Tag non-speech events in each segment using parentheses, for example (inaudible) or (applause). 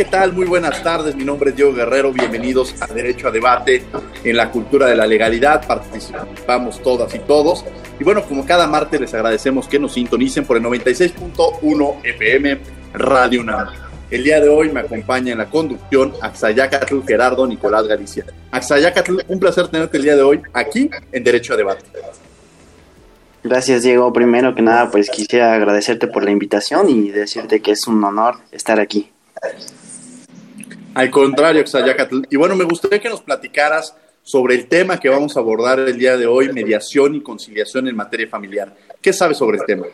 ¿Qué tal? Muy buenas tardes. Mi nombre es Diego Guerrero. Bienvenidos a Derecho a Debate en la cultura de la legalidad. Participamos todas y todos. Y bueno, como cada martes les agradecemos que nos sintonicen por el 96.1 FM Radio UNAM. El día de hoy me acompaña en la conducción Axayacatl Gerardo Nicolás Galicia. Axayacatl, un placer tenerte el día de hoy aquí en Derecho a Debate. Gracias Diego. Primero que nada, pues quisiera agradecerte por la invitación y decirte que es un honor estar aquí. Al contrario, Xayacatl. Y bueno, me gustaría que nos platicaras sobre el tema que vamos a abordar el día de hoy, mediación y conciliación en materia familiar. ¿Qué sabes sobre el tema?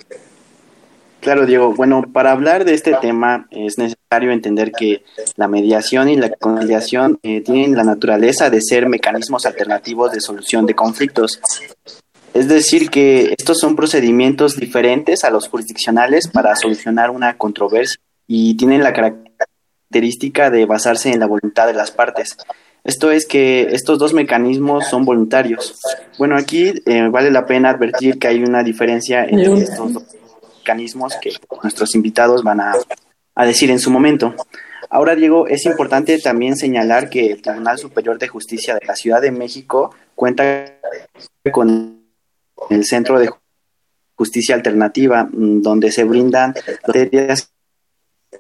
Claro, Diego. Bueno, para hablar de este tema es necesario entender que la mediación y la conciliación eh, tienen la naturaleza de ser mecanismos alternativos de solución de conflictos. Es decir, que estos son procedimientos diferentes a los jurisdiccionales para solucionar una controversia y tienen la característica de basarse en la voluntad de las partes. Esto es que estos dos mecanismos son voluntarios. Bueno, aquí eh, vale la pena advertir que hay una diferencia entre estos dos mecanismos que nuestros invitados van a, a decir en su momento. Ahora, Diego, es importante también señalar que el Tribunal Superior de Justicia de la Ciudad de México cuenta con el Centro de Justicia Alternativa, mm, donde se brindan materias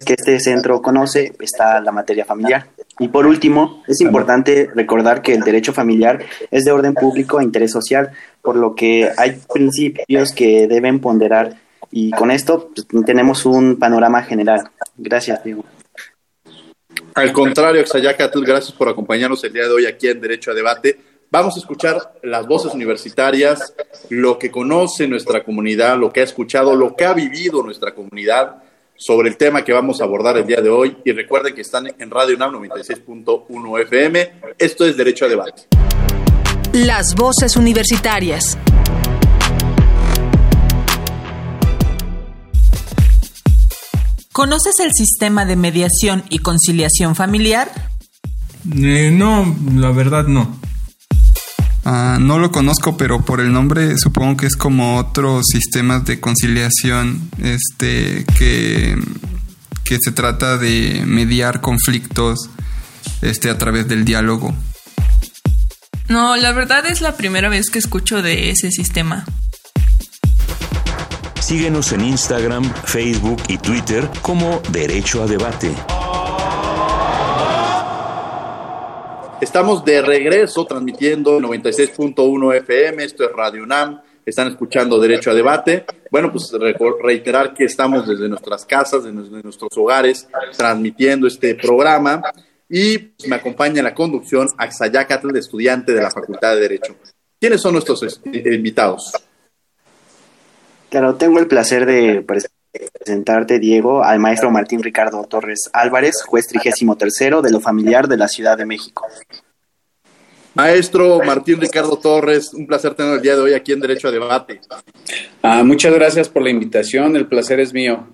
que este centro conoce está la materia familiar. Y por último, es importante recordar que el derecho familiar es de orden público e interés social, por lo que hay principios que deben ponderar y con esto pues, tenemos un panorama general. Gracias, Diego. Al contrario, Xayacatl, gracias por acompañarnos el día de hoy aquí en Derecho a Debate. Vamos a escuchar las voces universitarias, lo que conoce nuestra comunidad, lo que ha escuchado, lo que ha vivido nuestra comunidad sobre el tema que vamos a abordar el día de hoy. Y recuerden que están en Radio NAM 96.1 FM. Esto es Derecho a Debate. Las voces universitarias. ¿Conoces el sistema de mediación y conciliación familiar? Eh, no, la verdad no. Ah, no lo conozco, pero por el nombre supongo que es como otros sistemas de conciliación, este, que, que se trata de mediar conflictos, este, a través del diálogo. No, la verdad es la primera vez que escucho de ese sistema. Síguenos en Instagram, Facebook y Twitter como Derecho a Debate. Estamos de regreso transmitiendo 96.1 FM, esto es Radio UNAM, están escuchando Derecho a Debate. Bueno, pues reiterar que estamos desde nuestras casas, desde nuestros hogares, transmitiendo este programa y me acompaña en la conducción Axayacatl, estudiante de la Facultad de Derecho. ¿Quiénes son nuestros invitados? Claro, tengo el placer de presentarte, Diego, al maestro Martín Ricardo Torres Álvarez, juez trigésimo tercero de lo familiar de la Ciudad de México. Maestro Martín Ricardo Torres, un placer tener el día de hoy aquí en Derecho a Debate. Ah, muchas gracias por la invitación, el placer es mío.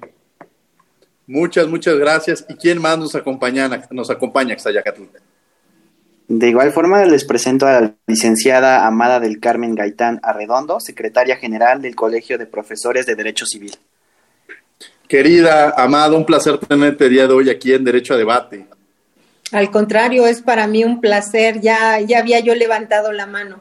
Muchas, muchas gracias. ¿Y quién más nos acompaña, nos acompaña, Xayacatl? De igual forma, les presento a la licenciada Amada del Carmen Gaitán Arredondo, secretaria general del Colegio de Profesores de Derecho Civil. Querida Amada, un placer tenerte el día de hoy aquí en Derecho a Debate. Al contrario, es para mí un placer. Ya, ya había yo levantado la mano.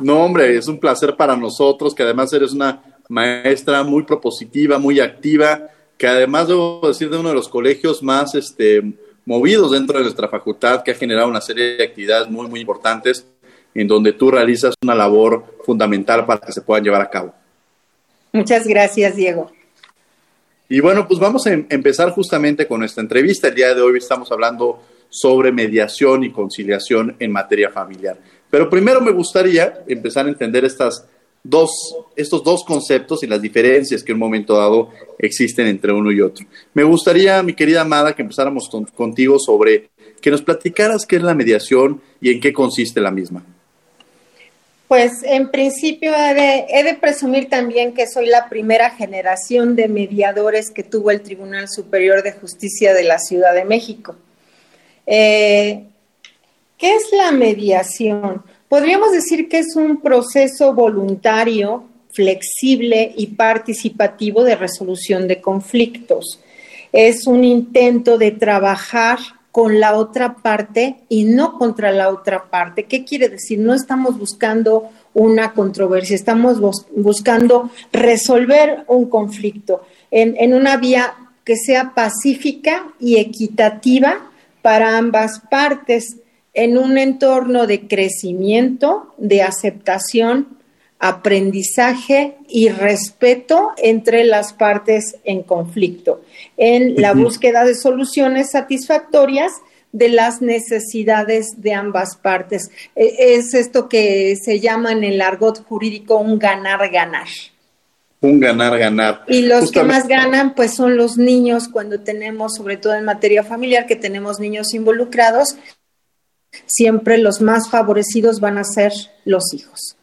No, hombre, es un placer para nosotros, que además eres una maestra muy propositiva, muy activa, que además debo decir de uno de los colegios más este, movidos dentro de nuestra facultad, que ha generado una serie de actividades muy, muy importantes. en donde tú realizas una labor fundamental para que se puedan llevar a cabo. Muchas gracias, Diego. Y bueno, pues vamos a em-, empezar justamente con nuestra entrevista. El día de hoy estamos hablando sobre mediación y conciliación en materia familiar. Pero primero me gustaría empezar a entender estas dos, estos dos conceptos y las diferencias que en un momento dado existen entre uno y otro. Me gustaría, mi querida Amada, que empezáramos contigo sobre que nos platicaras qué es la mediación y en qué consiste la misma. Pues en principio he de, presumir también que soy la primera generación de mediadores que tuvo el Tribunal Superior de Justicia de la Ciudad de México. Eh, ¿Qué es la mediación? Podríamos decir que es un proceso voluntario, flexible y participativo de resolución de conflictos. Es un intento de trabajar con la otra parte y no contra la otra parte. ¿Qué quiere decir? No estamos buscando una controversia, estamos buscando resolver un conflicto en, en una vía que sea pacífica y equitativa para ambas partes en un entorno de crecimiento, de aceptación, aprendizaje y respeto entre las partes en conflicto, en la búsqueda de soluciones satisfactorias de las necesidades de ambas partes. E, es esto que se llama en el argot jurídico un ganar-ganar. Un ganar-ganar. Y los que más ganan, pues son los niños cuando tenemos, sobre todo en materia familiar, que tenemos niños involucrados, siempre los más favorecidos van a ser los hijos.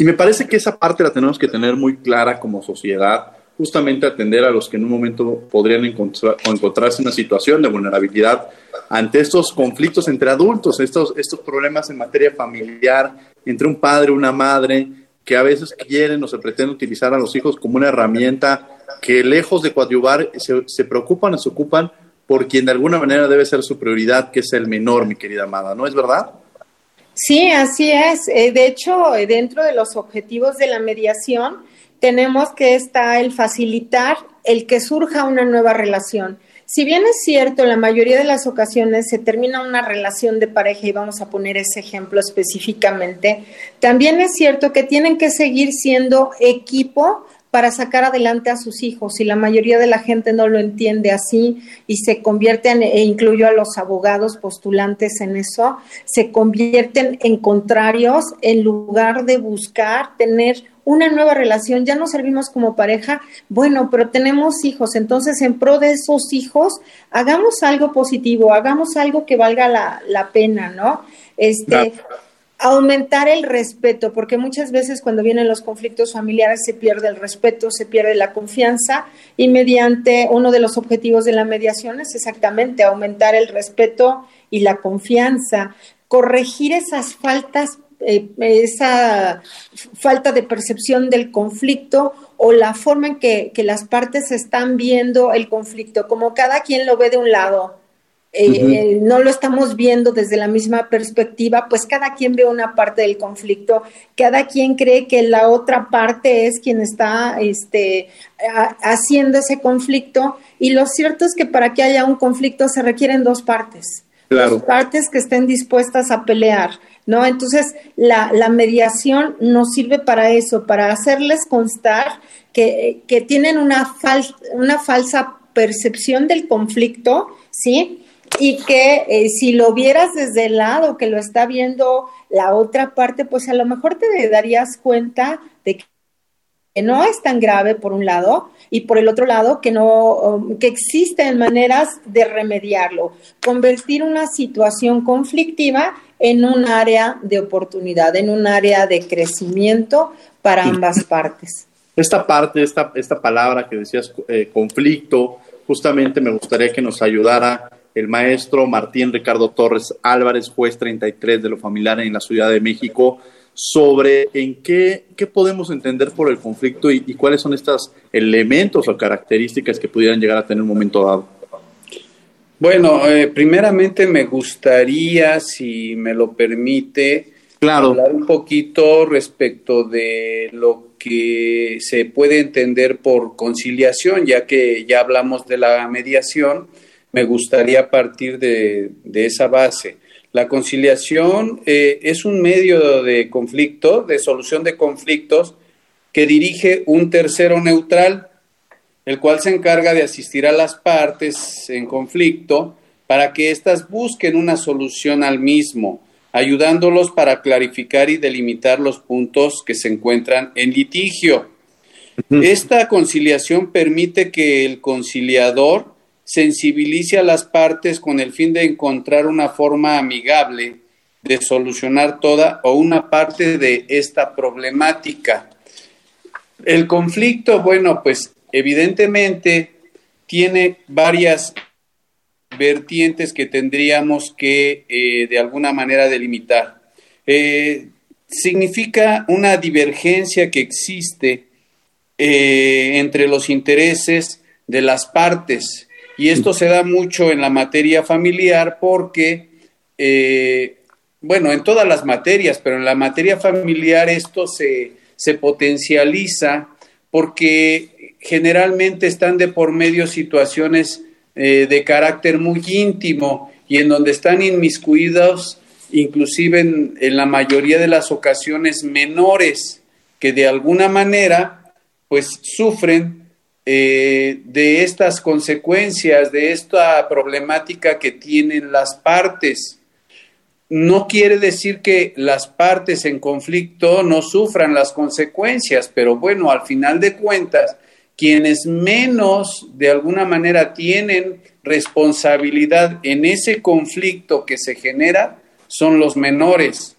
Y me parece que esa parte la tenemos que tener muy clara como sociedad, justamente atender a los que en un momento podrían encontrar, encontrarse en una situación de vulnerabilidad ante estos conflictos entre adultos, estos, estos problemas en materia familiar, entre un padre y una madre, que a veces quieren o se pretenden utilizar a los hijos como una herramienta que lejos de coadyuvar se, se preocupan o se ocupan por quien de alguna manera debe ser su prioridad, que es el menor, mi querida amada, ¿no es verdad? Sí, así es. Eh, de hecho, eh, dentro de los objetivos de la mediación, tenemos que está el facilitar el que surja una nueva relación. Si bien es cierto, la mayoría de las ocasiones se termina una relación de pareja y vamos a poner ese ejemplo específicamente, también es cierto que tienen que seguir siendo equipo para sacar adelante a sus hijos y la mayoría de la gente no lo entiende así y se convierten, e incluyo a los abogados postulantes en eso, se convierten en contrarios en lugar de buscar tener una nueva relación, ya no servimos como pareja, bueno, pero tenemos hijos, entonces en pro de esos hijos, hagamos algo positivo, hagamos algo que valga la, la pena, ¿no? Este, aumentar el respeto, porque muchas veces cuando vienen los conflictos familiares se pierde el respeto, se pierde la confianza y mediante uno de los objetivos de la mediación es exactamente aumentar el respeto y la confianza, corregir esas faltas, eh, esa falta de percepción del conflicto o la forma en que, que las partes están viendo el conflicto, como cada quien lo ve de un lado eh, no lo estamos viendo desde la misma perspectiva, pues cada quien ve una parte del conflicto, cada quien cree que la otra parte es quien está este, haciendo ese conflicto y lo cierto es que para que haya un conflicto se requieren dos partes, dos partes que estén dispuestas a pelear. ¿No? Entonces, la, la mediación nos sirve para eso, para hacerles constar que, que tienen una, fal, una falsa percepción del conflicto, ¿sí? Y que eh, si lo vieras desde el lado que lo está viendo la otra parte, pues a lo mejor te darías cuenta de que no es tan grave por un lado y por el otro lado que no um, que existen maneras de remediarlo, convertir una situación conflictiva en un área de oportunidad, en un área de crecimiento para ambas partes. Esta parte, esta, esta palabra que decías, eh, conflicto, justamente me gustaría que nos ayudara el maestro Martín Ricardo Torres Álvarez, juez 33 de lo familiar en la Ciudad de México, sobre en qué, qué podemos entender por el conflicto y, cuáles son estos elementos o características que pudieran llegar a tener un momento dado. Bueno, eh, primeramente me gustaría, si me lo permite, hablar un poquito respecto de lo que se puede entender por conciliación, ya que ya hablamos de la mediación me gustaría partir de, esa base. La conciliación eh, es un medio de conflicto, de solución de conflictos, que dirige un tercero neutral, el cual se encarga de asistir a las partes en conflicto para que éstas busquen una solución al mismo, ayudándolos para clarificar y delimitar los puntos que se encuentran en litigio. Esta conciliación permite que el conciliador sensibilice a las partes con el fin de encontrar una forma amigable de solucionar toda o una parte de esta problemática. El conflicto, bueno, pues evidentemente tiene varias vertientes que tendríamos que eh, de alguna manera delimitar. Eh, significa una divergencia que existe eh, entre los intereses de las partes y esto se da mucho en la materia familiar porque, eh, bueno, en todas las materias, pero en la materia familiar esto se, potencializa porque generalmente están de por medio situaciones eh, de carácter muy íntimo y en donde están inmiscuidos inclusive en, la mayoría de las ocasiones menores que de alguna manera pues sufren eh, de estas consecuencias, de esta problemática que tienen las partes. No quiere decir que las partes en conflicto no sufran las consecuencias, pero bueno, al final de cuentas, quienes menos de alguna manera tienen responsabilidad en ese conflicto que se genera son los menores.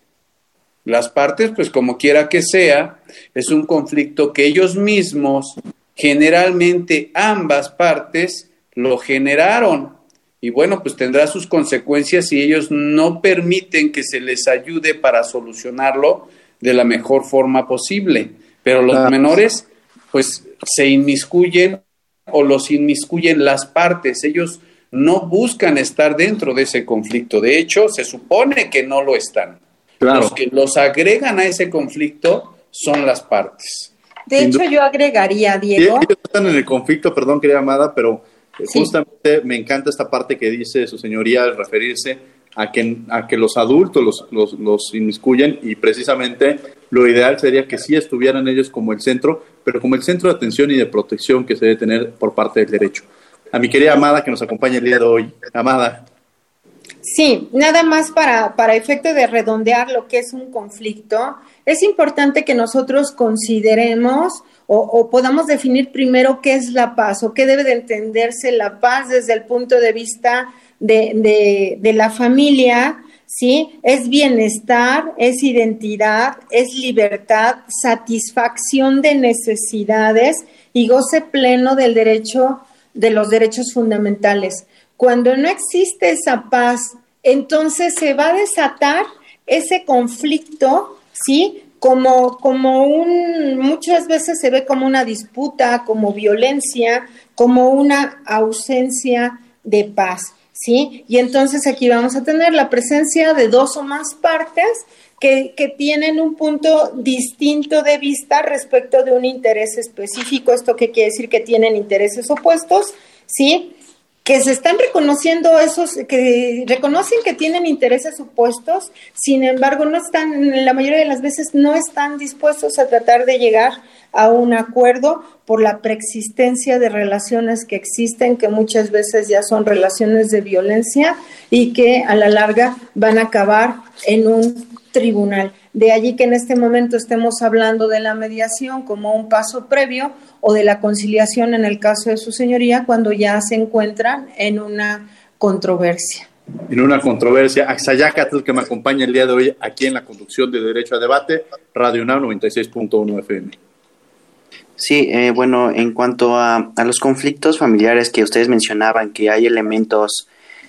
Las partes, pues como quiera que sea, es un conflicto que ellos mismos generalmente ambas partes lo generaron. Y bueno, pues tendrá sus consecuencias si ellos no permiten que se les ayude para solucionarlo de la mejor forma posible. Pero los menores, pues se inmiscuyen o los inmiscuyen las partes. Ellos no buscan estar dentro de ese conflicto. De hecho, se supone que no lo están. Los que los agregan a ese conflicto son las partes. De hecho, yo agregaría, Diego. ellos están en el conflicto, perdón, querida Amada, pero eh, justamente me encanta esta parte que dice su señoría al referirse a que, a que los adultos los, los, los inmiscuyen y precisamente lo ideal sería que sí estuvieran ellos como el centro, pero como el centro de atención y de protección que se debe tener por parte del derecho. A mi querida Amada que nos acompaña el día de hoy. Amada. Sí, nada más para, para efecto de redondear lo que es un conflicto es importante que nosotros consideremos o, podamos definir primero qué es la paz o qué debe de entenderse la paz desde el punto de vista de, de la familia, ¿sí? Es bienestar, es identidad, es libertad, satisfacción de necesidades y goce pleno del derecho, de los derechos fundamentales. Cuando no existe esa paz, entonces se va a desatar ese conflicto ¿sí? Como, como un, muchas veces se ve como una disputa, como violencia, como una ausencia de paz, ¿sí? Y entonces aquí vamos a tener la presencia de dos o más partes que, que, tienen un punto distinto de vista respecto de un interés específico. ¿Esto qué quiere decir? Que tienen intereses opuestos, ¿sí? Que se están reconociendo esos, que reconocen que tienen intereses opuestos, sin embargo, no están, la mayoría de las veces no están dispuestos a tratar de llegar a un acuerdo por la preexistencia de relaciones que existen, que muchas veces ya son relaciones de violencia y que a la larga van a acabar en un tribunal. De allí que en este momento estemos hablando de la mediación como un paso previo o de la conciliación en el caso de su señoría cuando ya se encuentran en una controversia. En una controversia, Axayacatl, que me acompaña el día de hoy aquí en la conducción de Derecho a Debate, Radio UNAM 96.1 FM. Sí, eh, bueno, en cuanto a, los conflictos familiares que ustedes mencionaban, que hay elementos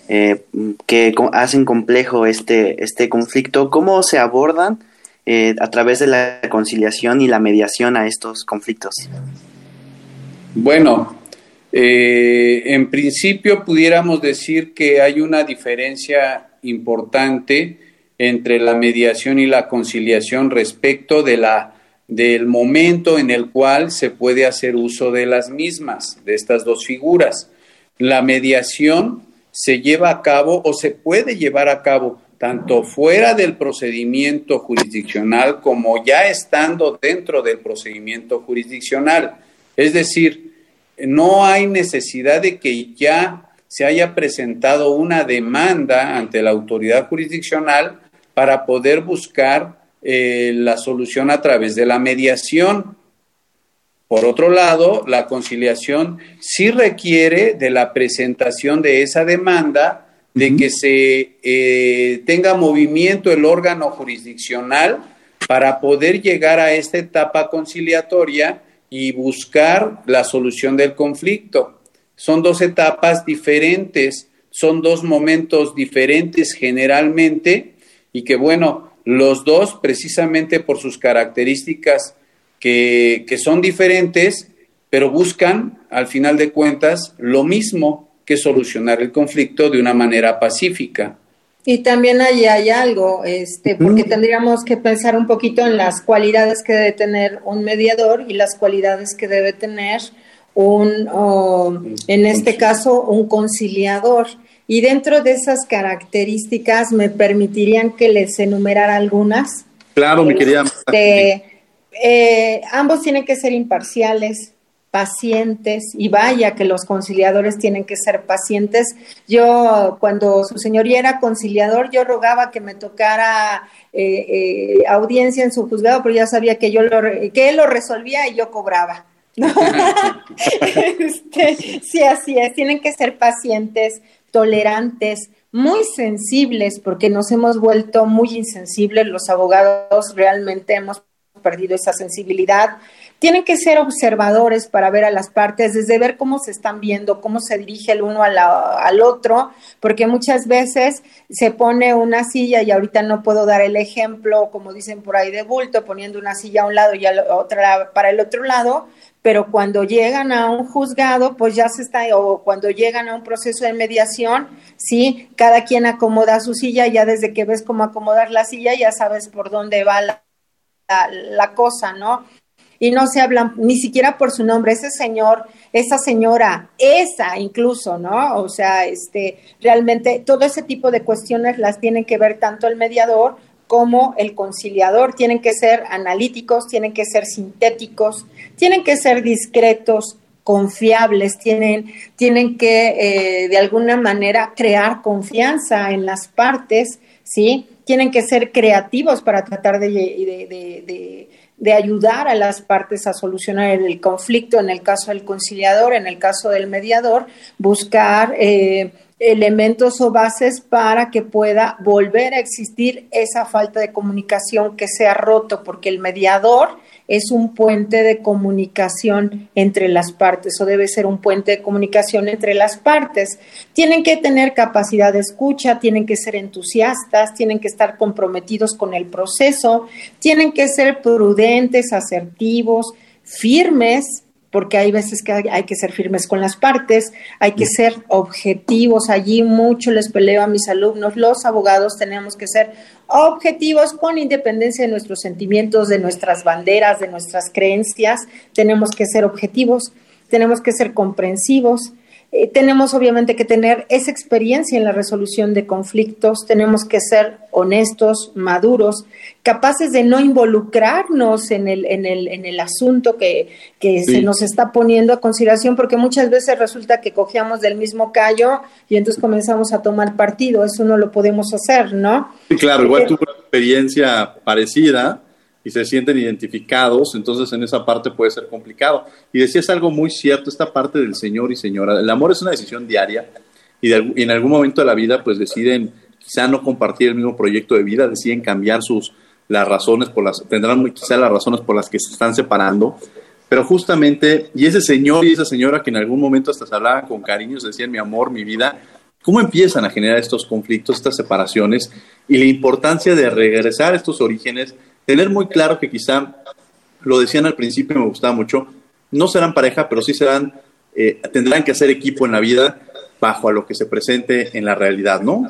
eh, que hacen complejo este, este conflicto, ¿cómo se abordan eh, a través de la conciliación y la mediación a estos conflictos? Bueno, eh, en principio pudiéramos decir que hay una diferencia importante entre la mediación y la conciliación respecto de la del momento en el cual se puede hacer uso de las mismas, de estas dos figuras. La mediación se lleva a cabo o se puede llevar a cabo tanto fuera del procedimiento jurisdiccional como ya estando dentro del procedimiento jurisdiccional. Es decir, no hay necesidad de que ya se haya presentado una demanda ante la autoridad jurisdiccional para poder buscar eh, la solución a través de la mediación. Por otro lado, la conciliación sí requiere de la presentación de esa demanda de que se eh, tenga movimiento el órgano jurisdiccional para poder llegar a esta etapa conciliatoria y buscar la solución del conflicto. Son dos etapas diferentes, son dos momentos diferentes generalmente y que bueno, los dos precisamente por sus características que, que son diferentes, pero buscan al final de cuentas lo mismo, que solucionar el conflicto de una manera pacífica. Y también ahí hay algo, este, porque tendríamos que pensar un poquito en las cualidades que debe tener un mediador y las cualidades que debe tener un, en este caso, un conciliador. Y dentro de esas características, ¿me permitirían que les enumerara algunas? Claro, mi querida. Este, eh, ambos tienen que ser imparciales, pacientes y vaya que los conciliadores tienen que ser pacientes. Yo cuando su señoría era conciliador, yo rogaba que me tocara eh, eh, audiencia en su juzgado, pero ya sabía que yo lo, que él lo resolvía y yo cobraba. (laughs) este, sí, así es. Tienen que ser pacientes, tolerantes, muy sensibles, porque nos hemos vuelto muy insensibles. Los abogados realmente hemos perdido esa sensibilidad. Tienen que ser observadores para ver a las partes, desde ver cómo se están viendo, cómo se dirige el uno al otro, porque muchas veces se pone una silla y ahorita no puedo dar el ejemplo, como dicen por ahí de bulto, poniendo una silla a un lado y otra para el otro lado, pero cuando llegan a un juzgado, pues ya se está, o cuando llegan a un proceso de mediación, sí, cada quien acomoda su silla, ya desde que ves cómo acomodar la silla, ya sabes por dónde va la, la cosa, ¿no? y no se hablan ni siquiera por su nombre, ese señor, esa señora, esa incluso, ¿no? O sea, este, realmente todo ese tipo de cuestiones las tienen que ver tanto el mediador como el conciliador, tienen que ser analíticos, tienen que ser sintéticos, tienen que ser discretos, confiables, tienen, tienen que eh, de alguna manera crear confianza en las partes, ¿sí? Tienen que ser creativos para tratar de, de de ayudar a las partes a solucionar el conflicto, en el caso del conciliador, en el caso del mediador, buscar eh, elementos o bases para que pueda volver a existir esa falta de comunicación que se ha roto, porque el mediador es un puente de comunicación entre las partes o debe ser un puente de comunicación entre las partes. Tienen que tener capacidad de escucha, tienen que ser entusiastas, tienen que estar comprometidos con el proceso, tienen que ser prudentes, asertivos, firmes, porque hay veces que hay, que ser firmes con las partes, hay que ser objetivos. Allí mucho les peleo a mis alumnos, los abogados tenemos que ser objetivos con independencia de nuestros sentimientos, de nuestras banderas, de nuestras creencias. Tenemos que ser objetivos, tenemos que ser comprensivos, eh, tenemos obviamente que tener esa experiencia en la resolución de conflictos, tenemos que ser honestos, maduros, capaces de no involucrarnos en el, en el, en el asunto que, se nos está poniendo a consideración, porque muchas veces resulta que cogíamos del mismo callo y entonces comenzamos a tomar partido, eso no lo podemos hacer, ¿no? Sí, claro, igual tuve una experiencia parecida y se sienten identificados, entonces en esa parte puede ser complicado. Y decías algo muy cierto, esta parte del señor y señora. El amor es una decisión diaria y, en algún momento de la vida pues deciden quizá no compartir el mismo proyecto de vida, deciden cambiar sus las razones por las tendrán quizá las razones por las que se están separando, pero justamente y ese señor y esa señora que en algún momento hasta se hablaban con cariño, se decían mi amor, mi vida, ¿cómo empiezan a generar estos conflictos, estas separaciones y la importancia de regresar a estos orígenes tener muy claro que quizá, lo decían al principio, me gustaba mucho, no serán pareja, pero sí serán, eh, tendrán que hacer equipo en la vida bajo a lo que se presente en la realidad, ¿no?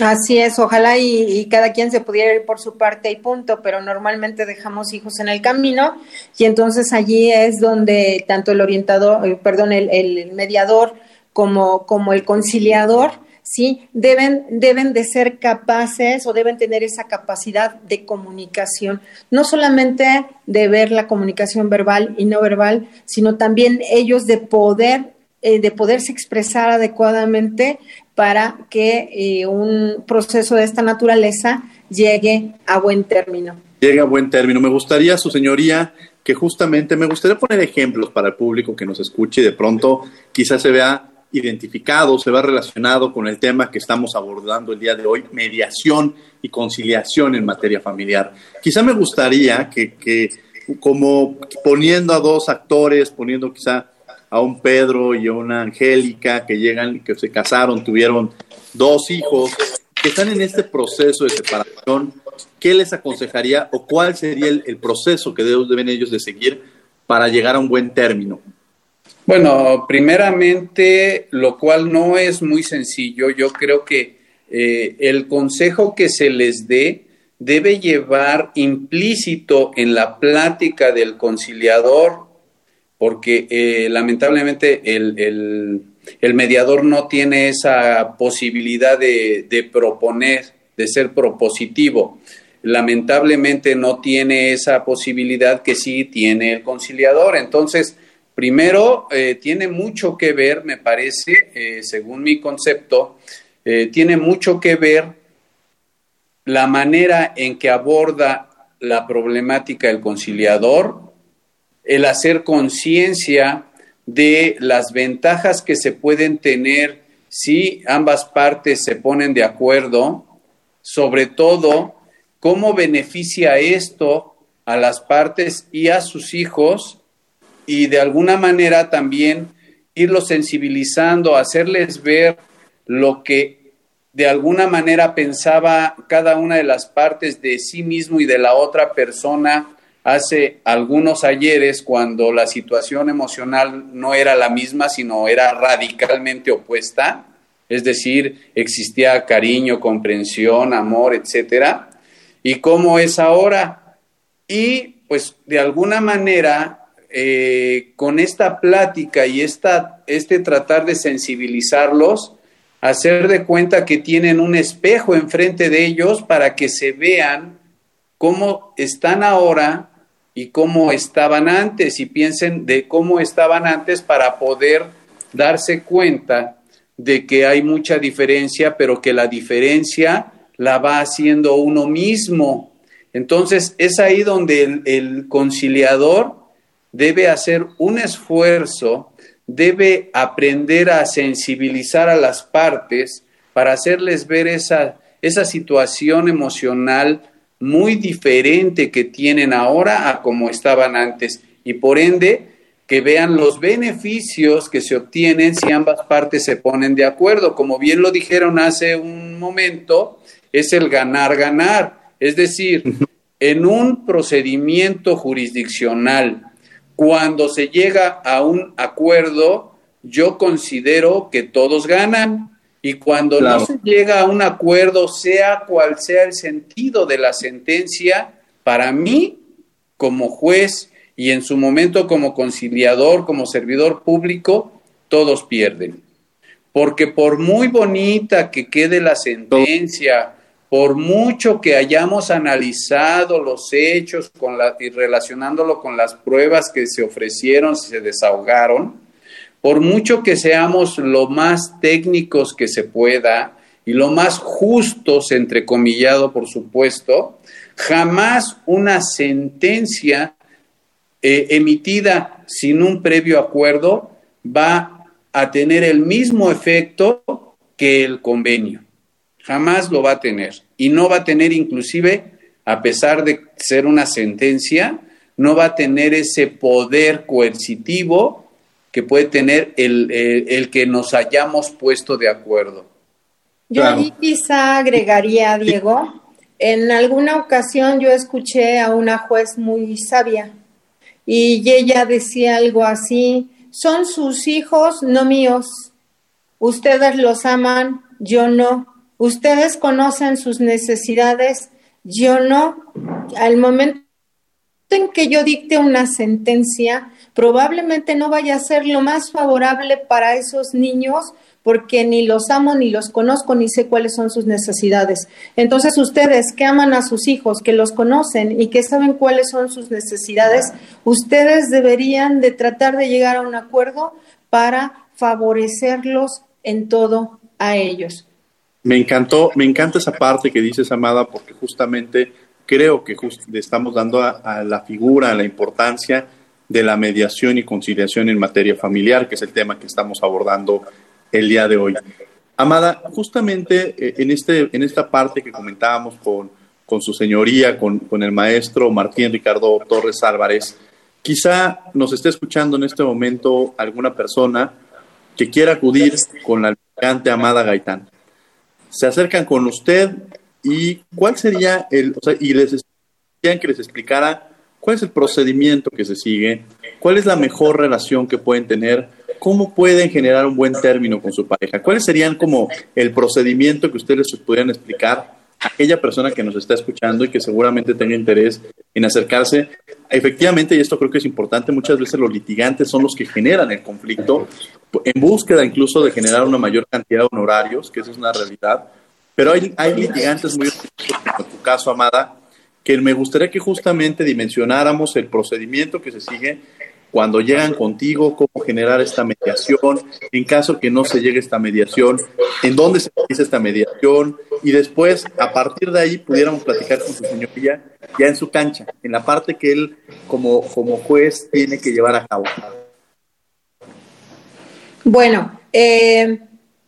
Así es, ojalá y, cada quien se pudiera ir por su parte y punto, pero normalmente dejamos hijos en el camino y entonces allí es donde tanto el orientador, eh, perdón, el, el mediador como, como el conciliador ¿sí? Deben, deben de ser capaces o deben tener esa capacidad de comunicación, no solamente de ver la comunicación verbal y no verbal, sino también ellos de poder, eh, de poderse expresar adecuadamente para que eh, un proceso de esta naturaleza llegue a buen término. Llegue a buen término. Me gustaría, su señoría, que justamente me gustaría poner ejemplos para el público que nos escuche y de pronto quizás se vea identificado, se vea relacionado con el tema que estamos abordando el día de hoy, mediación y conciliación en materia familiar. Quizá me gustaría que, que como poniendo a dos actores, poniendo quizá a un Pedro y a una Angélica que llegan, que se casaron, tuvieron dos hijos, que están en este proceso de separación, ¿qué les aconsejaría o cuál sería el, proceso que deben ellos de seguir para llegar a un buen término? Bueno, primeramente, lo cual no es muy sencillo, yo creo que eh, el consejo que se les dé debe llevar implícito en la plática del conciliador, porque eh, lamentablemente el, mediador no tiene esa posibilidad de, de proponer, de ser propositivo lamentablemente no tiene esa posibilidad que sí tiene el conciliador. Entonces, primero, eh, tiene mucho que ver, me parece, eh, según mi concepto, eh, tiene mucho que ver la manera en que aborda la problemática el conciliador, el hacer conciencia de las ventajas que se pueden tener si ambas partes se ponen de acuerdo, sobre todo cómo beneficia esto a las partes y a sus hijos y de alguna manera también irlos sensibilizando, hacerles ver lo que de alguna manera pensaba cada una de las partes de sí mismo y de la otra persona hace algunos ayeres cuando la situación emocional no era la misma, sino era radicalmente opuesta, es decir, existía cariño, comprensión, amor, etcétera y cómo es ahora. Y pues de alguna manera, eh, con esta plática y esta, este tratar de sensibilizarlos, hacer de cuenta que tienen un espejo enfrente de ellos para que se vean cómo están ahora y cómo estaban antes y piensen de cómo estaban antes para poder darse cuenta de que hay mucha diferencia, pero que la diferencia la va haciendo uno mismo. Entonces es ahí donde el, conciliador debe hacer un esfuerzo, debe aprender a sensibilizar a las partes para hacerles ver esa, esa situación emocional muy diferente que tienen ahora a como estaban antes y por ende que vean los beneficios que se obtienen si ambas partes se ponen de acuerdo. Como bien lo dijeron hace un momento, es el ganar-ganar. Es decir, en un procedimiento jurisdiccional, cuando se llega a un acuerdo, yo considero que todos ganan. Y cuando no se llega a un acuerdo, sea cual sea el sentido de la sentencia, para mí, como juez y en su momento como conciliador, como servidor público, todos pierden. Porque por muy bonita que quede la sentencia, por mucho que hayamos analizado los hechos con la, y relacionándolo con las pruebas que se ofrecieron, se desahogaron, por mucho que seamos lo más técnicos que se pueda y lo más justos, entrecomillado por supuesto, jamás una sentencia eh, emitida sin un previo acuerdo va a tener el mismo efecto que el convenio jamás lo va a tener. Y no va a tener inclusive, a pesar de ser una sentencia, no va a tener ese poder coercitivo que puede tener el, que nos hayamos puesto de acuerdo. Yo ahí quizá agregaría, Diego, en alguna ocasión yo escuché a una juez muy sabia y ella decía algo así, son sus hijos, no míos. Ustedes los aman, yo no. Ustedes conocen sus necesidades, yo no. Al momento en que yo dicte una sentencia, probablemente no vaya a ser lo más favorable para esos niños porque ni los amo, ni los conozco, ni sé cuáles son sus necesidades. Entonces ustedes que aman a sus hijos, que los conocen y que saben cuáles son sus necesidades, ustedes deberían de tratar de llegar a un acuerdo para favorecerlos en todo a ellos. Me encantó, me encanta esa parte que dices, Amada, porque justamente creo que le estamos dando a, la figura, a la importancia de la mediación y conciliación en materia familiar, que es el tema que estamos abordando el día de hoy. Amada, justamente eh, en, este, en esta parte que comentábamos con, con su señoría, con, con, el maestro Martín Ricardo Torres Álvarez, quizá nos esté escuchando en este momento alguna persona que quiera acudir con la elegante Amada Gaitán. Se acercan con usted y cuál sería el, o sea, y les que les explicara cuál es el procedimiento que se sigue, cuál es la mejor relación que pueden tener ¿cómo pueden generar un buen término con su pareja? ¿Cuáles serían como el procedimiento que ustedes pudieran explicar aquella persona que nos está escuchando y que seguramente tenga interés en acercarse? Efectivamente, y esto creo que es importante, muchas veces los litigantes son los que generan el conflicto en búsqueda incluso de generar una mayor cantidad de honorarios, que esa es una realidad. Pero hay, hay litigantes muy, en tu caso, Amada, que me gustaría que justamente dimensionáramos el procedimiento que se sigue cuando llegan contigo, cómo generar esta mediación, en caso que no se llegue esta mediación, en dónde se realiza esta mediación, y después, a partir de ahí, pudiéramos platicar con su señoría ya en su cancha, en la parte que él como, como juez tiene que llevar a cabo. Bueno, eh,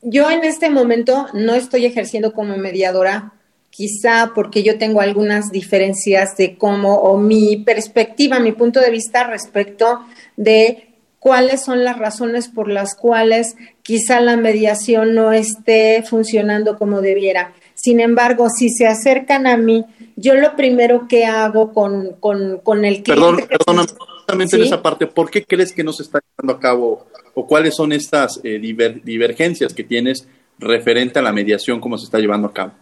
yo en este momento no estoy ejerciendo como mediadora quizá porque yo tengo algunas diferencias de cómo o mi perspectiva, mi punto de vista respecto de cuáles son las razones por las cuales quizá la mediación no esté funcionando como debiera. Sin embargo, si se acercan a mí, yo lo primero que hago con, con, el cliente... Perdón, perdón, justamente en esa parte, ¿por qué crees que no se está llevando a cabo o cuáles son estas eh, divergencias que tienes referente a la mediación, cómo se está llevando a cabo?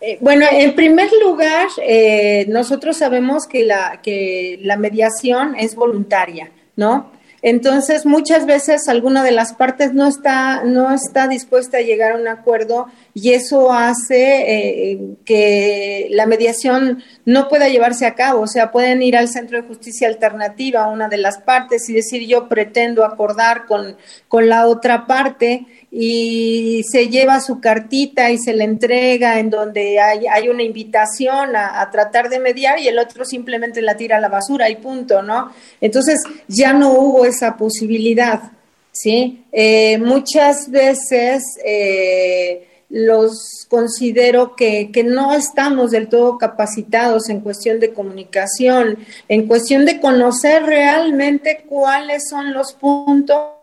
Eh, bueno, en primer lugar, eh, nosotros sabemos que la, que la mediación es voluntaria, ¿no? Entonces, muchas veces alguna de las partes no está, no está dispuesta a llegar a un acuerdo y eso hace eh, que la mediación no pueda llevarse a cabo. O sea, pueden ir al Centro de Justicia Alternativa, una de las partes, y decir yo pretendo acordar con, con la otra parte y se lleva su cartita y se le entrega en donde hay, hay una invitación a, a, tratar de mediar y el otro simplemente la tira a la basura y punto, ¿no? Entonces ya no hubo esa posibilidad, ¿sí? Eh, muchas veces eh, los considero que, que no estamos del todo capacitados en cuestión de comunicación, en cuestión de conocer realmente cuáles son los puntos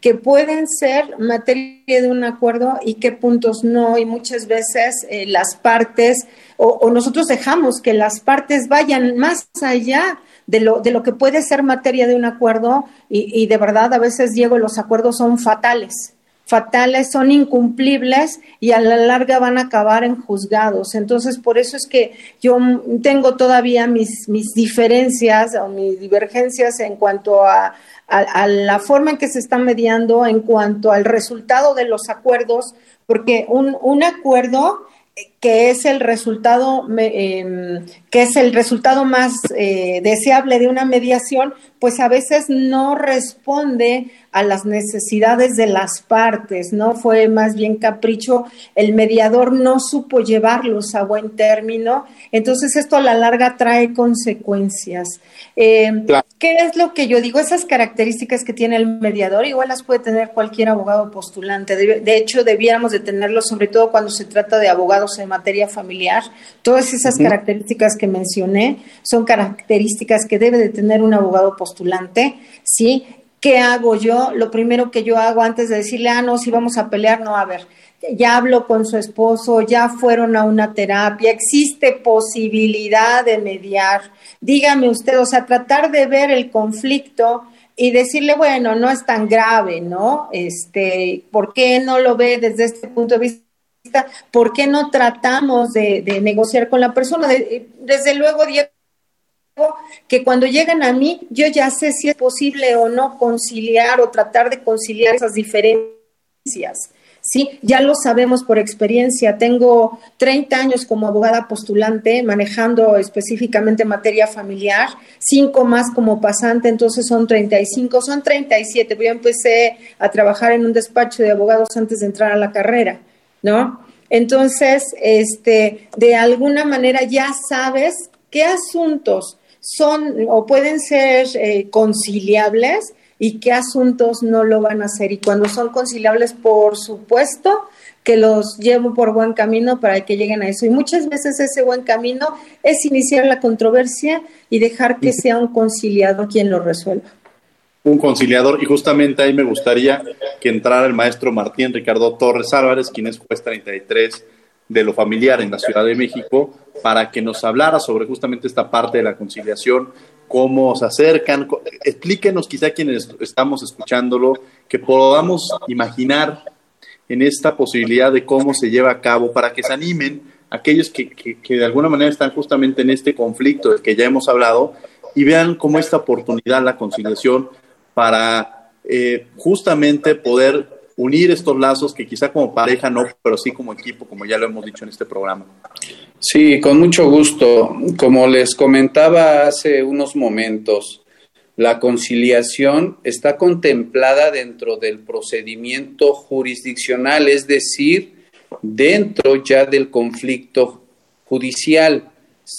que pueden ser materia de un acuerdo y qué puntos no. Y muchas veces eh, las partes, o, nosotros dejamos que las partes vayan más allá de lo, de lo que puede ser materia de un acuerdo y, y de verdad a veces, Diego, los acuerdos son fatales fatales, son incumplibles y a la larga van a acabar en juzgados. Entonces, por eso es que yo tengo todavía mis, mis diferencias o mis divergencias en cuanto a, a, la forma en que se está mediando en cuanto al resultado de los acuerdos, porque un, un acuerdo que es el resultado em, que es el resultado más eh, deseable de una mediación, pues a veces no responde a las necesidades de las partes, ¿no? Fue más bien capricho, el mediador no supo llevarlos a buen término, entonces esto a la larga trae consecuencias. Eh, ¿Qué es lo que yo digo? Esas características que tiene el mediador, igual las puede tener cualquier abogado postulante, de, hecho debiéramos de tenerlos sobre todo cuando se trata de abogados en materia familiar, todas esas características que mencioné son características que debe de tener un abogado postulante, ¿sí? ¿Qué hago yo? Lo primero que yo hago antes de decirle, ah, no, si vamos a pelear, no, a ver, ya hablo con su esposo, ya fueron a una terapia, existe posibilidad de mediar. Dígame usted, o sea, tratar de ver el conflicto y decirle, bueno, no es tan grave, ¿no? Este, ¿por qué no lo ve desde este punto de vista? ¿Por qué no tratamos de, negociar con la persona? desde luego, Diego, que cuando llegan a mí, yo ya sé si es posible o no conciliar o tratar de conciliar esas diferencias. Sí, ya lo sabemos por experiencia. Tengo 30 años como abogada postulante manejando específicamente materia familiar, cinco más como pasante, entonces son 35, son 37. Yo empecé a trabajar en un despacho de abogados antes de entrar a la carrera, ¿no? Entonces, este, de alguna manera ya sabes qué asuntos son o pueden ser eh, conciliables y qué asuntos no lo van a hacer. Y cuando son conciliables, por supuesto que los llevo por buen camino para que lleguen a eso. Y muchas veces ese buen camino es iniciar la controversia y dejar que sea un conciliador quien lo resuelva. Un conciliador, y justamente ahí me gustaría que entrara el maestro Martín Ricardo Torres Álvarez, quien es juez 33 de lo familiar en la Ciudad de México, para que nos hablara sobre justamente esta parte de la conciliación, cómo se acercan. Explíquenos quizá quienes estamos escuchándolo, que podamos imaginar en esta posibilidad de cómo se lleva a cabo para que se animen aquellos que, que, de alguna manera están justamente en este conflicto del que ya hemos hablado y vean como esta oportunidad, la conciliación, para eh, justamente poder unir estos lazos que quizá como pareja no, pero sí como equipo, como ya lo hemos dicho en este programa. Sí, con mucho gusto. Como les comentaba hace unos momentos, la conciliación está contemplada dentro del procedimiento jurisdiccional, es decir, dentro ya del conflicto judicial.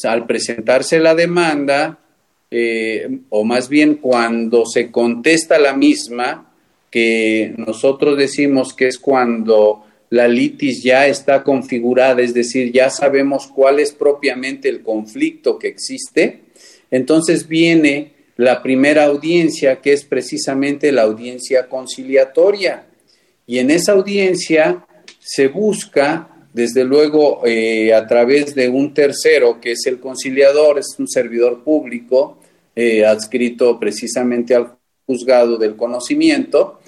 Al presentarse la demanda, eh, o más bien cuando se contesta la misma, que nosotros decimos que es cuando la litis ya está configurada, es decir, ya sabemos cuál es propiamente el conflicto que existe, entonces viene la primera audiencia, que es precisamente la audiencia conciliatoria. Y en esa audiencia se busca, desde luego, eh, a través de un tercero, que es el conciliador, es un servidor público eh, adscrito precisamente al juzgado del conocimiento,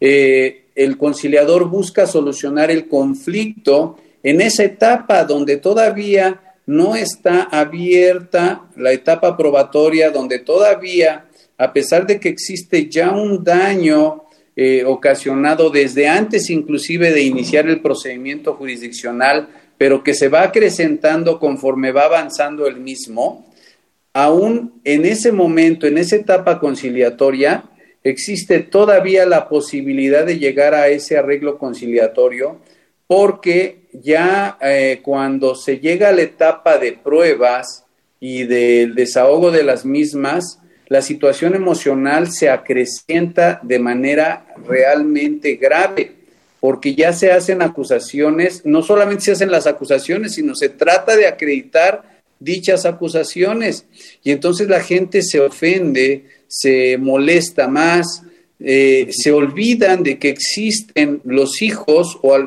eh, el conciliador busca solucionar el conflicto en esa etapa donde todavía no está abierta la etapa probatoria, donde todavía, a pesar de que existe ya un daño eh, ocasionado desde antes inclusive de iniciar el procedimiento jurisdiccional, pero que se va acrecentando conforme va avanzando el mismo, aún en ese momento, en esa etapa conciliatoria, existe todavía la posibilidad de llegar a ese arreglo conciliatorio porque ya eh, cuando se llega a la etapa de pruebas y del desahogo de las mismas, la situación emocional se acrecienta de manera realmente grave, porque ya se hacen acusaciones, no solamente se hacen las acusaciones, sino se trata de acreditar dichas acusaciones. Y entonces la gente se ofende, se molesta más, eh, se olvidan de que existen los hijos o,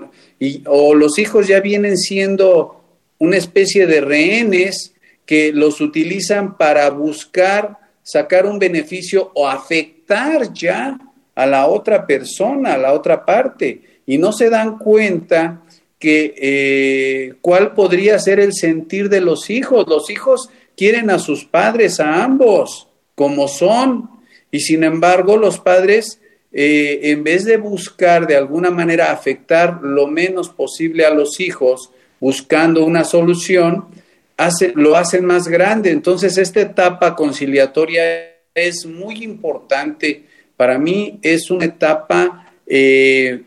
o los hijos ya vienen siendo una especie de rehenes que los utilizan para buscar sacar un beneficio o afectar ya a la otra persona, a la otra parte, y no se dan cuenta que eh, cuál podría ser el sentir de los hijos. Los hijos quieren a sus padres, a ambos, como son. Y sin embargo, los padres, eh, en vez de buscar de alguna manera afectar lo menos posible a los hijos, buscando una solución, lo hacen más grande. Entonces, esta etapa conciliatoria es muy importante. Para mí es una etapa eh,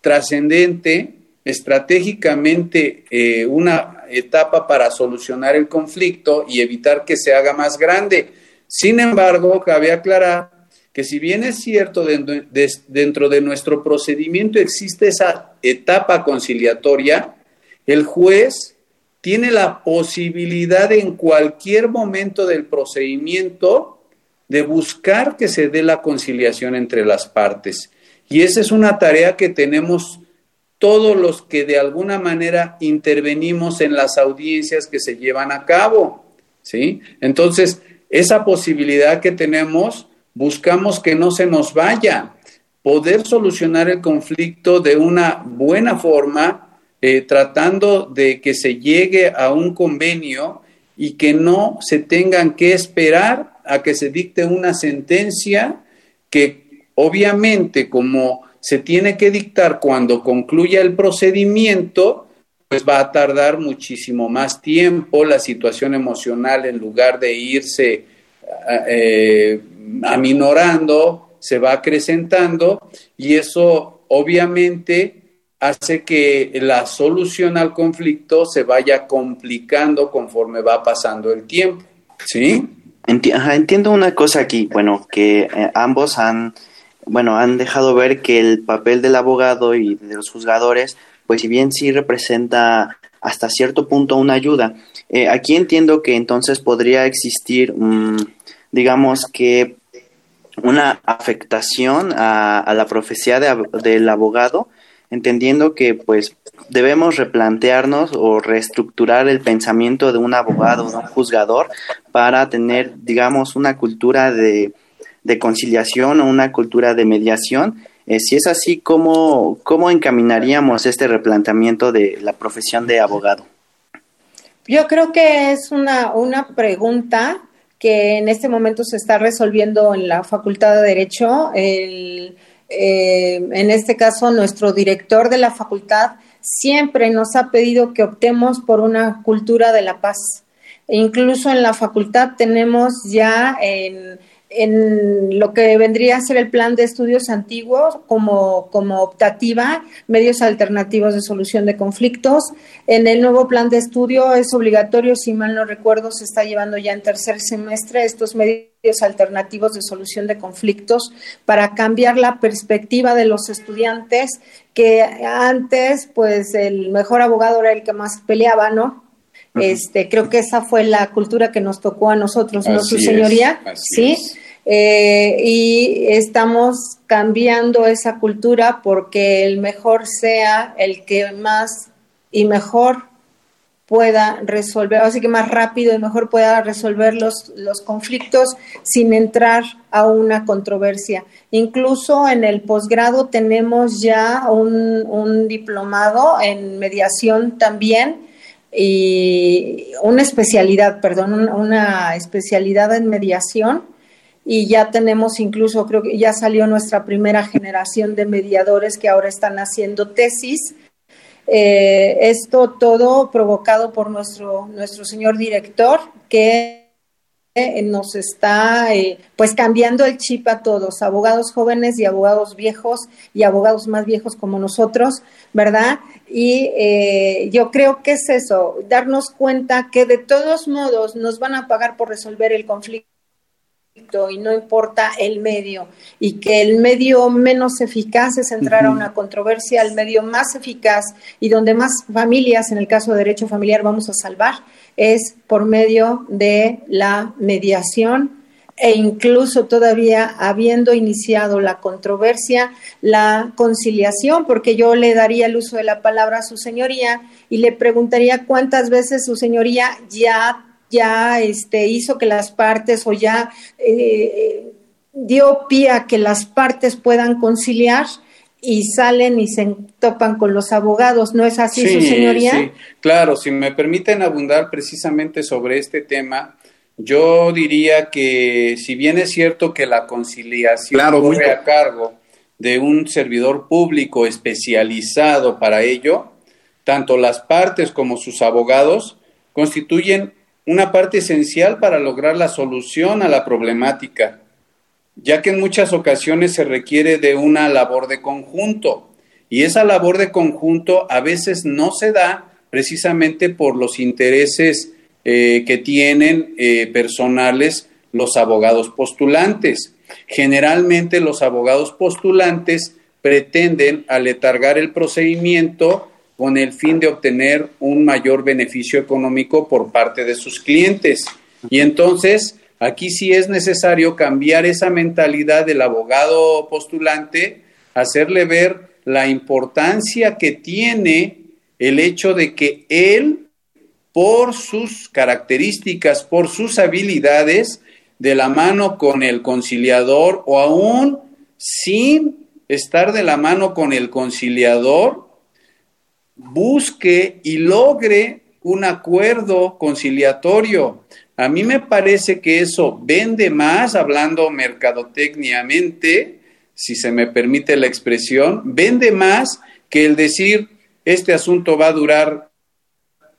trascendente, estratégicamente eh, una etapa para solucionar el conflicto y evitar que se haga más grande. Sin embargo, cabe aclarar que si bien es cierto dentro de nuestro procedimiento existe esa etapa conciliatoria, el juez tiene la posibilidad en cualquier momento del procedimiento de buscar que se dé la conciliación entre las partes. Y esa es una tarea que tenemos todos los que de alguna manera intervenimos en las audiencias que se llevan a cabo. ¿sí? Entonces, esa posibilidad que tenemos, buscamos que no se nos vaya, poder solucionar el conflicto de una buena forma, eh, tratando de que se llegue a un convenio y que no se tengan que esperar a que se dicte una sentencia que obviamente como se tiene que dictar cuando concluya el procedimiento, pues va a tardar muchísimo más tiempo, la situación emocional en lugar de irse eh, aminorando, se va acrecentando y eso obviamente hace que la solución al conflicto se vaya complicando conforme va pasando el tiempo. ¿Sí? entiendo una cosa aquí, bueno, que eh, ambos han, bueno, han dejado ver que el papel del abogado y de los juzgadores, pues si bien sí representa hasta cierto punto una ayuda, eh, aquí entiendo que entonces podría existir, digamos que una afectación a, la profecía del abogado, entendiendo que pues debemos replantearnos o reestructurar el pensamiento de un abogado, de un juzgador, para tener, digamos, una cultura de, conciliación o una cultura de mediación. Eh, si es así, ¿cómo, ¿cómo encaminaríamos este replanteamiento de la profesión de abogado? Yo creo que es una, una pregunta que en este momento se está resolviendo en la Facultad de Derecho. El, eh, en este caso, nuestro director de la facultad siempre nos ha pedido que optemos por una cultura de la paz. E incluso en la facultad tenemos ya en en lo que vendría a ser el plan de estudios antiguos como, como optativa, medios alternativos de solución de conflictos. En el nuevo plan de estudio es obligatorio, si mal no recuerdo, se está llevando ya en tercer semestre estos medios alternativos de solución de conflictos para cambiar la perspectiva de los estudiantes que antes pues el mejor abogado era el que más peleaba, ¿no? Este, creo que esa fue la cultura que nos tocó a nosotros, ¿no, su señoría? sí. Eh, y estamos cambiando esa cultura porque el mejor sea el que más y mejor pueda resolver, así que más rápido y mejor pueda resolver los, los conflictos sin entrar a una controversia. Incluso en el posgrado tenemos ya un, un diplomado en mediación también y una especialidad, perdón, una especialidad en mediación y ya tenemos incluso, creo que ya salió nuestra primera generación de mediadores que ahora están haciendo tesis. Eh, esto todo provocado por nuestro, nuestro señor director que nos está eh, pues cambiando el chip a todos, abogados jóvenes y abogados viejos y abogados más viejos como nosotros, ¿verdad? Y eh, yo creo que es eso, darnos cuenta que de todos modos nos van a pagar por resolver el conflicto y no importa el medio y que el medio menos eficaz es entrar a una controversia, el medio más eficaz y donde más familias, en el caso de derecho familiar, vamos a salvar es por medio de la mediación. E incluso todavía habiendo iniciado la controversia, la conciliación, porque yo le daría el uso de la palabra a su señoría y le preguntaría cuántas veces su señoría ya, ya este, hizo que las partes o ya eh, dio pie a que las partes puedan conciliar y salen y se topan con los abogados, ¿no es así, su señoría? Sí, claro, si me permiten abundar precisamente sobre este tema, yo diría que si bien es cierto que la conciliación claro, corre a cargo de un servidor público especializado para ello, tanto las partes como sus abogados constituyen una parte esencial para lograr la solución a la problemática ya que en muchas ocasiones se requiere de una labor de conjunto y esa labor de conjunto a veces no se da precisamente por los intereses eh, que tienen eh, personales los abogados postulantes. Generalmente los abogados postulantes pretenden aletargar el procedimiento con el fin de obtener un mayor beneficio económico por parte de sus clientes. Y entonces Aquí sí es necesario cambiar esa mentalidad del abogado postulante, hacerle ver la importancia que tiene el hecho de que él, por sus características, por sus habilidades, de la mano con el conciliador o aún sin estar de la mano con el conciliador, busque y logre un acuerdo conciliatorio. A mí me parece que eso vende más, hablando mercadotecniamente, si se me permite la expresión, vende más que el decir, este asunto va a durar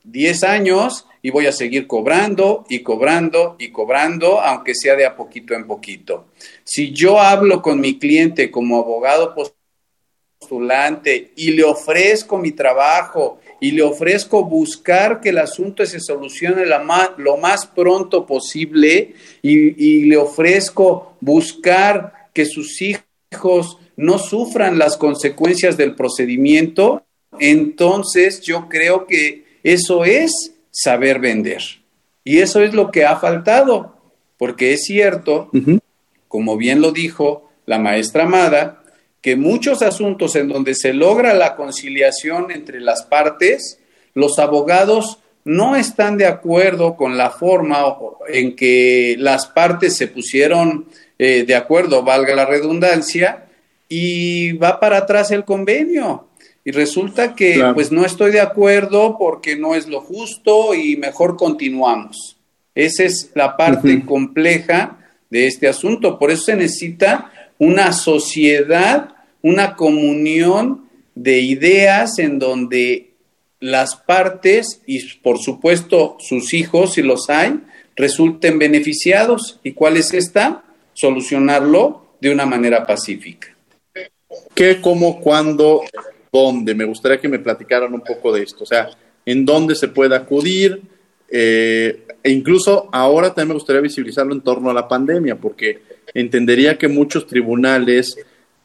10 años y voy a seguir cobrando y cobrando y cobrando, aunque sea de a poquito en poquito. Si yo hablo con mi cliente como abogado postulante y le ofrezco mi trabajo y le ofrezco buscar que el asunto se solucione lo más pronto posible y, y le ofrezco buscar que sus hijos no sufran las consecuencias del procedimiento, entonces yo creo que eso es saber vender. Y eso es lo que ha faltado, porque es cierto, como bien lo dijo la maestra Amada, que muchos asuntos en donde se logra la conciliación entre las partes, los abogados no están de acuerdo con la forma en que las partes se pusieron eh, de acuerdo, valga la redundancia, y va para atrás el convenio y resulta que pues no estoy de acuerdo porque no es lo justo y mejor continuamos. Esa es la parte compleja de este asunto. Por eso se necesita una sociedad, una comunión de ideas en donde las partes y por supuesto sus hijos, si los hay, resulten beneficiados. ¿Y cuál es esta? Solucionarlo de una manera pacífica. ¿Qué, cómo, cuándo dónde. Me gustaría que me platicaran un poco de esto, o sea, en dónde se puede acudir. Eh, e incluso ahora también me gustaría visibilizarlo en torno a la pandemia, porque entendería que muchos tribunales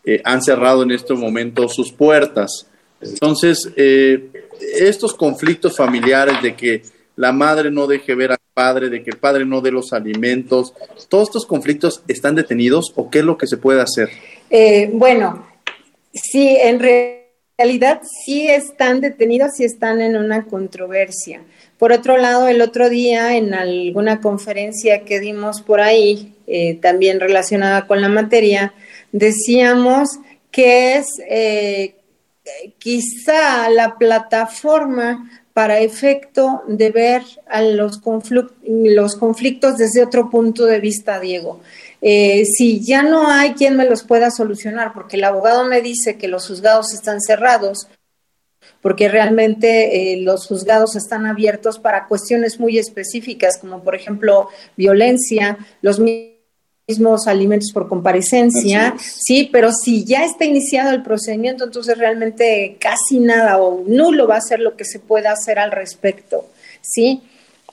eh, han cerrado en este momento sus puertas. Entonces, eh, estos conflictos familiares de que la madre no deje ver al padre, de que el padre no dé los alimentos, ¿todos estos conflictos están detenidos o qué es lo que se puede hacer? bueno, sí, en realidad realidad sí están detenidos y están en una controversia. Por otro lado, el otro día en alguna conferencia que dimos por ahí, eh, también relacionada con la materia, decíamos que es eh, quizá la plataforma para efecto de ver a los, los conflictos desde otro punto de vista, Diego. Eh, si ya no hay quien me los pueda solucionar, porque el abogado me dice que los juzgados están cerrados, porque realmente eh, los juzgados están abiertos para cuestiones muy específicas, como por ejemplo violencia, los mismos alimentos por comparecencia, sí, pero si ya está iniciado el procedimiento, entonces realmente casi nada o nulo va a ser lo que se pueda hacer al respecto, sí.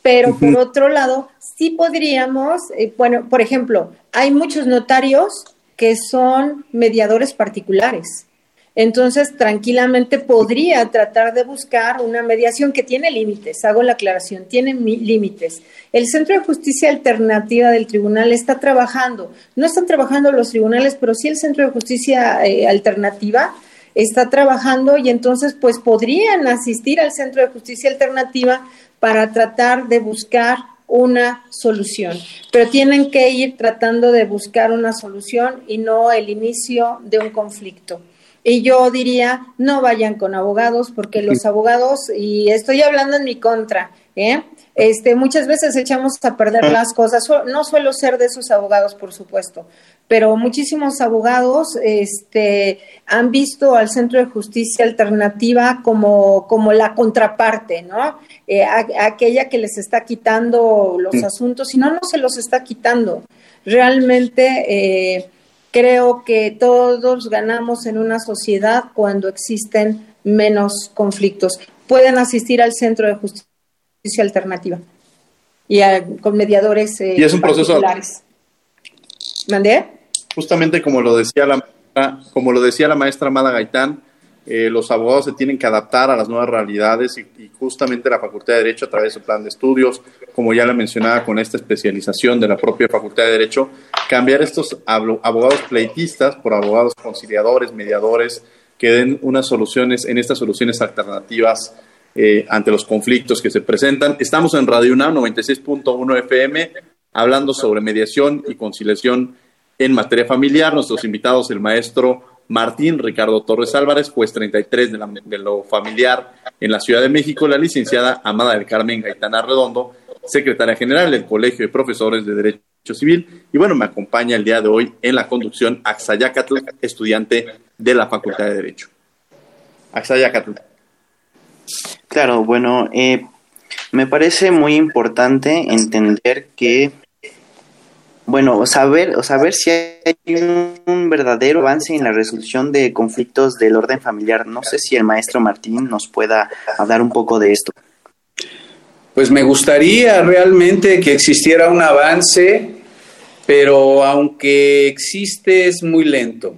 Pero por otro lado, sí podríamos, eh, bueno, por ejemplo, hay muchos notarios que son mediadores particulares. Entonces, tranquilamente podría tratar de buscar una mediación que tiene límites, hago la aclaración, tiene límites. El Centro de Justicia Alternativa del Tribunal está trabajando, no están trabajando los tribunales, pero sí el Centro de Justicia eh, Alternativa está trabajando y entonces pues podrían asistir al Centro de Justicia Alternativa para tratar de buscar una solución, pero tienen que ir tratando de buscar una solución y no el inicio de un conflicto. Y yo diría, no vayan con abogados porque los abogados, y estoy hablando en mi contra, ¿eh? Este, muchas veces echamos a perder las cosas. No suelo ser de esos abogados, por supuesto, pero muchísimos abogados este, han visto al Centro de Justicia Alternativa como, como la contraparte, ¿no? Eh, aquella que les está quitando los asuntos, y no, no se los está quitando. Realmente eh, creo que todos ganamos en una sociedad cuando existen menos conflictos. Pueden asistir al Centro de Justicia alternativa y con mediadores eh, y es un proceso ¿Mandé? Justamente como lo decía la como lo decía la maestra Amada Gaitán, eh, los abogados se tienen que adaptar a las nuevas realidades y, justamente la Facultad de Derecho a través de su plan de estudios, como ya le mencionaba con esta especialización de la propia Facultad de Derecho, cambiar estos abogados pleitistas por abogados conciliadores, mediadores, que den unas soluciones en estas soluciones alternativas eh, ante los conflictos que se presentan. Estamos en Radio UNAM 96.1 FM hablando sobre mediación y conciliación en materia familiar. Nuestros invitados, el maestro Martín Ricardo Torres Álvarez, juez 33 de, de lo familiar en la Ciudad de México, la licenciada Amada del Carmen Gaitana Redondo, secretaria general del Colegio de Profesores de Derecho Civil. Y bueno, me acompaña el día de hoy en la conducción Axayacatl, estudiante de la Facultad de Derecho. Axayacatl. Claro, bueno, eh, me parece muy importante entender que, bueno, saber, saber si hay un, verdadero avance en la resolución de conflictos del orden familiar. No sé si el maestro Martín nos pueda hablar un poco de esto. Pues me gustaría realmente que existiera un avance, pero aunque existe es muy lento.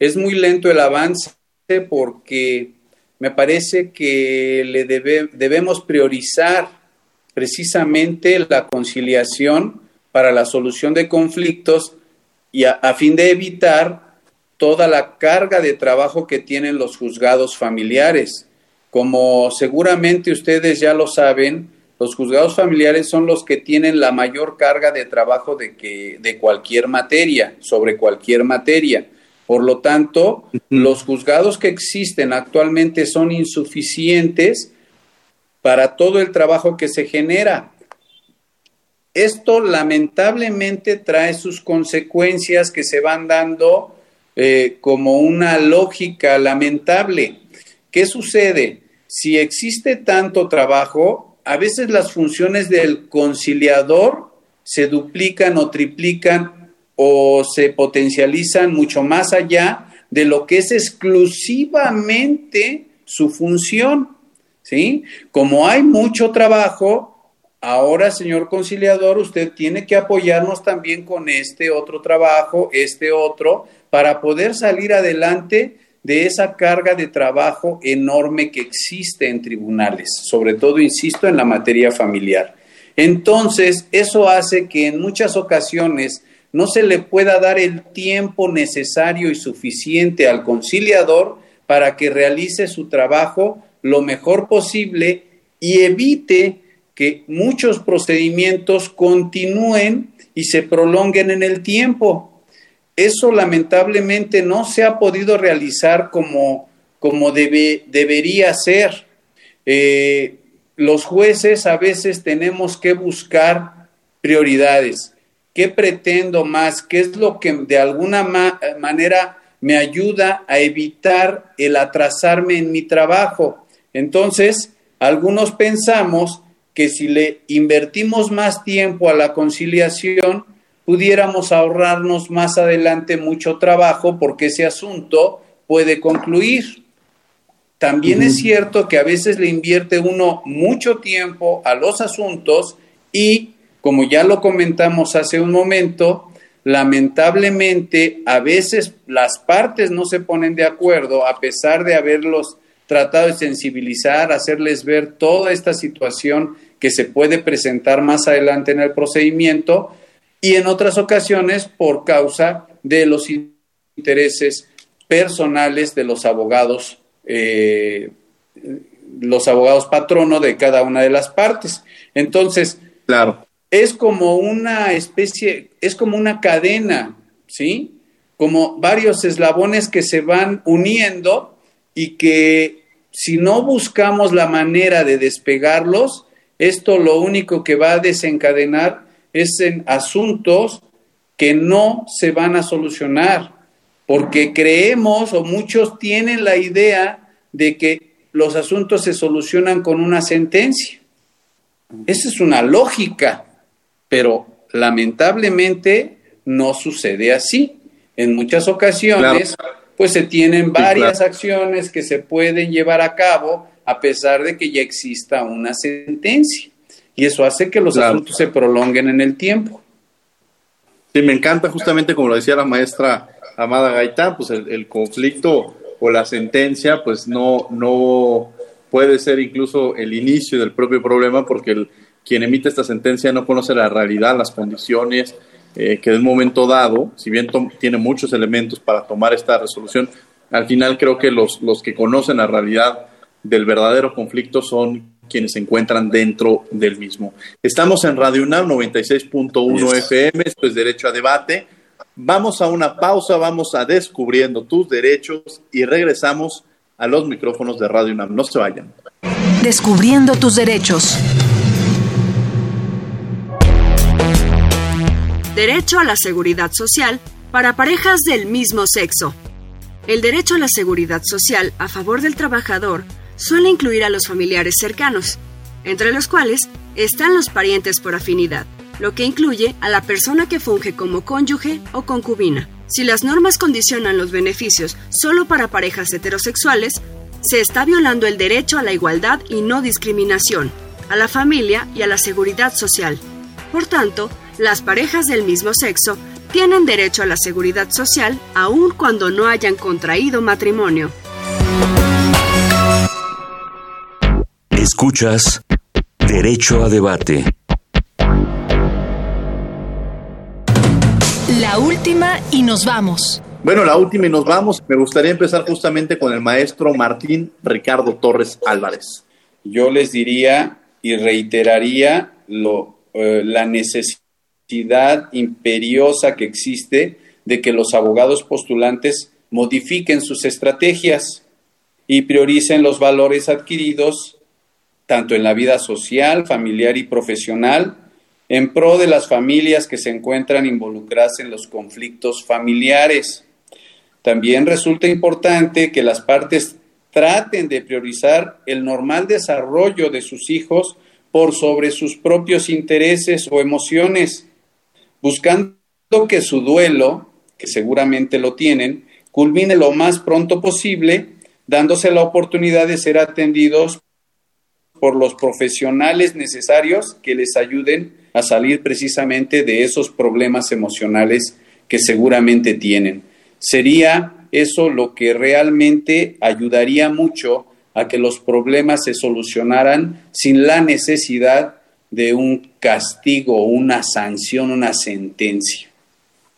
Es muy lento el avance porque me parece que le debemos priorizar precisamente la conciliación para la solución de conflictos y a, a, fin de evitar toda la carga de trabajo que tienen los juzgados familiares. Como seguramente ustedes ya lo saben, los juzgados familiares son los que tienen la mayor carga de trabajo de, que, de cualquier materia, sobre cualquier materia. Por lo tanto, los juzgados que existen actualmente son insuficientes para todo el trabajo que se genera. Esto lamentablemente trae sus consecuencias que se van dando eh, como una lógica lamentable. ¿Qué sucede? Si existe tanto trabajo, a veces las funciones del conciliador se duplican o triplican o se potencializan mucho más allá de lo que es exclusivamente su función. ¿Sí? Como hay mucho trabajo, ahora, señor conciliador, usted tiene que apoyarnos también con este otro trabajo, este otro, para poder salir adelante de esa carga de trabajo enorme que existe en tribunales, sobre todo, insisto, en la materia familiar. Entonces, eso hace que en muchas ocasiones no se le pueda dar el tiempo necesario y suficiente al conciliador para que realice su trabajo lo mejor posible y evite que muchos procedimientos continúen y se prolonguen en el tiempo eso lamentablemente no se ha podido realizar como, como debe, debería ser. Eh, los jueces a veces tenemos que buscar prioridades. ¿Qué pretendo más? ¿Qué es lo que de alguna manera me ayuda a evitar el atrasarme en mi trabajo? Entonces, algunos pensamos que si le invertimos más tiempo a la conciliación, pudiéramos ahorrarnos más adelante mucho trabajo porque ese asunto puede concluir. También es cierto que a veces le invierte uno mucho tiempo a los asuntos y, como ya lo comentamos hace un momento, lamentablemente a veces las partes no se ponen de acuerdo a pesar de haberlos tratado de sensibilizar, hacerles ver toda esta situación que se puede presentar más adelante en el procedimiento, y en otras ocasiones por causa de los intereses personales de los abogados, eh, los abogados patrono de cada una de las partes. Entonces, claro. Es como una especie, es como una cadena, ¿sí? Como varios eslabones que se van uniendo y que si no buscamos la manera de despegarlos, esto lo único que va a desencadenar es en asuntos que no se van a solucionar, porque creemos o muchos tienen la idea de que los asuntos se solucionan con una sentencia. Esa es una lógica, pero lamentablemente no sucede así. En muchas ocasiones, pues se tienen varias acciones que se pueden llevar a cabo a pesar de que ya exista una sentencia y eso hace que los asuntos se prolonguen en el tiempo. Sí, me encanta justamente como lo decía la maestra Amada Gaitán, pues el, conflicto o la sentencia pues no, no puede ser incluso el inicio del propio problema porque el, quien emite esta sentencia no conoce la realidad, las condiciones eh, que en un momento dado, si bien tiene muchos elementos para tomar esta resolución, al final creo que los, los que conocen la realidad del verdadero conflicto son quienes se encuentran dentro del mismo. Estamos en Radio UNAM 96.1 FM, esto es Derecho a Debate. Vamos a una pausa, vamos a descubriendo tus derechos y regresamos a los micrófonos de Radio UNAM. No se vayan. Descubriendo tus derechos. Derecho a la seguridad social para parejas del mismo sexo. El derecho a la seguridad social a favor del trabajador suele incluir a los familiares cercanos, entre los cuales están los parientes por afinidad, lo que incluye a la persona que funge como cónyuge o concubina. Si las normas condicionan los beneficios solo para parejas heterosexuales, se está violando el derecho a la igualdad y no discriminación, a la familia y a la seguridad social. Por tanto, las parejas del mismo sexo tienen derecho a la seguridad social aun cuando no hayan contraído matrimonio. Escuchas Derecho a Debate. La última y nos vamos. Bueno, la última y nos vamos. Me gustaría empezar justamente con el maestro Martín Ricardo Torres Álvarez. Yo les diría y reiteraría lo, eh, la necesidad imperiosa que existe de que los abogados postulantes modifiquen sus estrategias y prioricen los valores adquiridos tanto en la vida social, familiar y profesional, en pro de las familias que se encuentran involucradas en los conflictos familiares. También resulta importante que las partes traten de priorizar el normal desarrollo de sus hijos por sobre sus propios intereses o emociones, buscando que su duelo, que seguramente lo tienen, culmine lo más pronto posible, dándose la oportunidad de ser atendidos por los profesionales necesarios que les ayuden a salir precisamente de esos problemas emocionales que seguramente tienen. Sería eso lo que realmente ayudaría mucho a que los problemas se solucionaran sin la necesidad de un castigo, una sanción, una sentencia.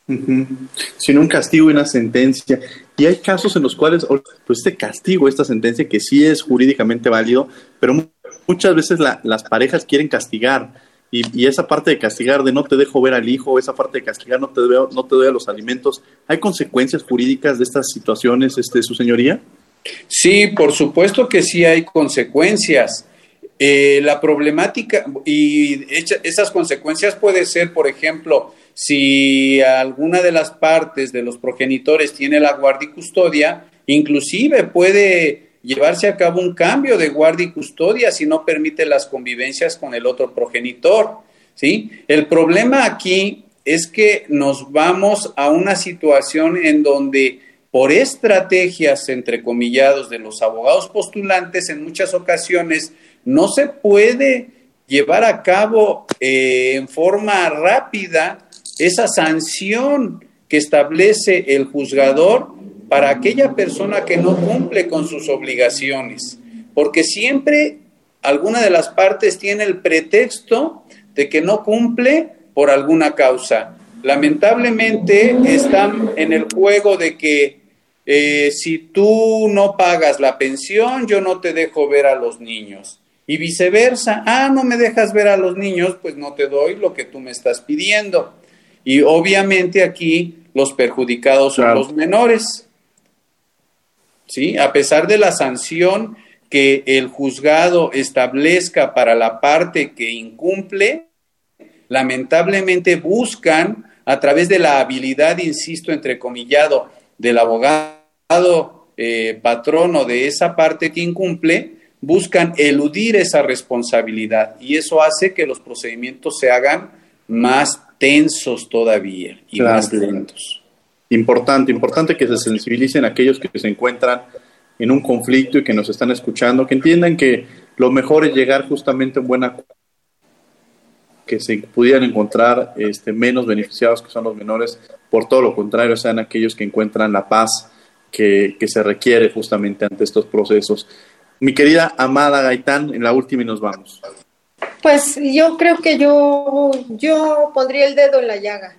Sin un castigo y una sentencia. Y hay casos en los cuales pues este castigo, esta sentencia que sí es jurídicamente válido, pero muchas veces las parejas quieren castigar y, esa parte de castigar, de no te dejo ver al hijo, esa parte de castigar, no te, veo, no te doy a los alimentos, ¿hay consecuencias jurídicas de estas situaciones, este, su señoría? Sí, por supuesto que sí hay consecuencias. Eh, la problemática y esas consecuencias puede ser, por ejemplo, si alguna de las partes de los progenitores tiene la guardia y custodia, inclusive puede llevarse a cabo un cambio de guardia y custodia si no permite las convivencias con el otro progenitor. ¿sí? El problema aquí es que nos vamos a una situación en donde por estrategias, entre comillados, de los abogados postulantes, en muchas ocasiones no se puede llevar a cabo eh, en forma rápida esa sanción que establece el juzgador para aquella persona que no cumple con sus obligaciones, porque siempre alguna de las partes tiene el pretexto de que no cumple por alguna causa. Lamentablemente están en el juego de que eh, si tú no pagas la pensión, yo no te dejo ver a los niños. Y viceversa, ah, no me dejas ver a los niños, pues no te doy lo que tú me estás pidiendo. Y obviamente aquí los perjudicados son los menores. ¿sí? A pesar de la sanción que el juzgado establezca para la parte que incumple, lamentablemente buscan a través de la habilidad, insisto, entrecomillado, del abogado eh, patrono de esa parte que incumple, buscan eludir esa responsabilidad y eso hace que los procedimientos se hagan más tensos todavía y más lentos. Importante, importante que se sensibilicen aquellos que se encuentran en un conflicto y que nos están escuchando, que entiendan que lo mejor es llegar justamente a un buen acuerdo, que se pudieran encontrar este, menos beneficiados que son los menores, por todo lo contrario, sean aquellos que encuentran la paz que, que se requiere justamente ante estos procesos. Mi querida Amada Gaitán, en la última y nos vamos. Pues yo creo que yo, yo pondría el dedo en la llaga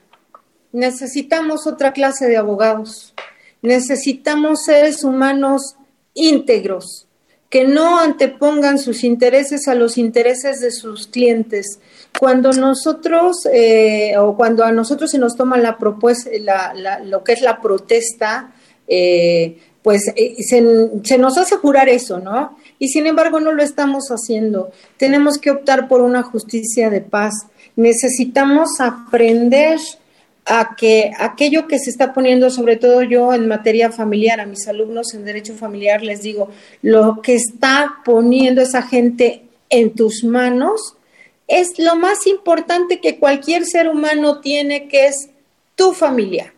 necesitamos otra clase de abogados. Necesitamos seres humanos íntegros, que no antepongan sus intereses a los intereses de sus clientes. Cuando nosotros, eh, o cuando a nosotros se nos toma la propuesta, lo que es la protesta, eh, pues eh, se, nos hace jurar eso, ¿no? Y sin embargo no lo estamos haciendo. Tenemos que optar por una justicia de paz. Necesitamos aprender a que aquello que se está poniendo, sobre todo yo en materia familiar, a mis alumnos en derecho familiar les digo, lo que está poniendo esa gente en tus manos es lo más importante que cualquier ser humano tiene, que es tu familia.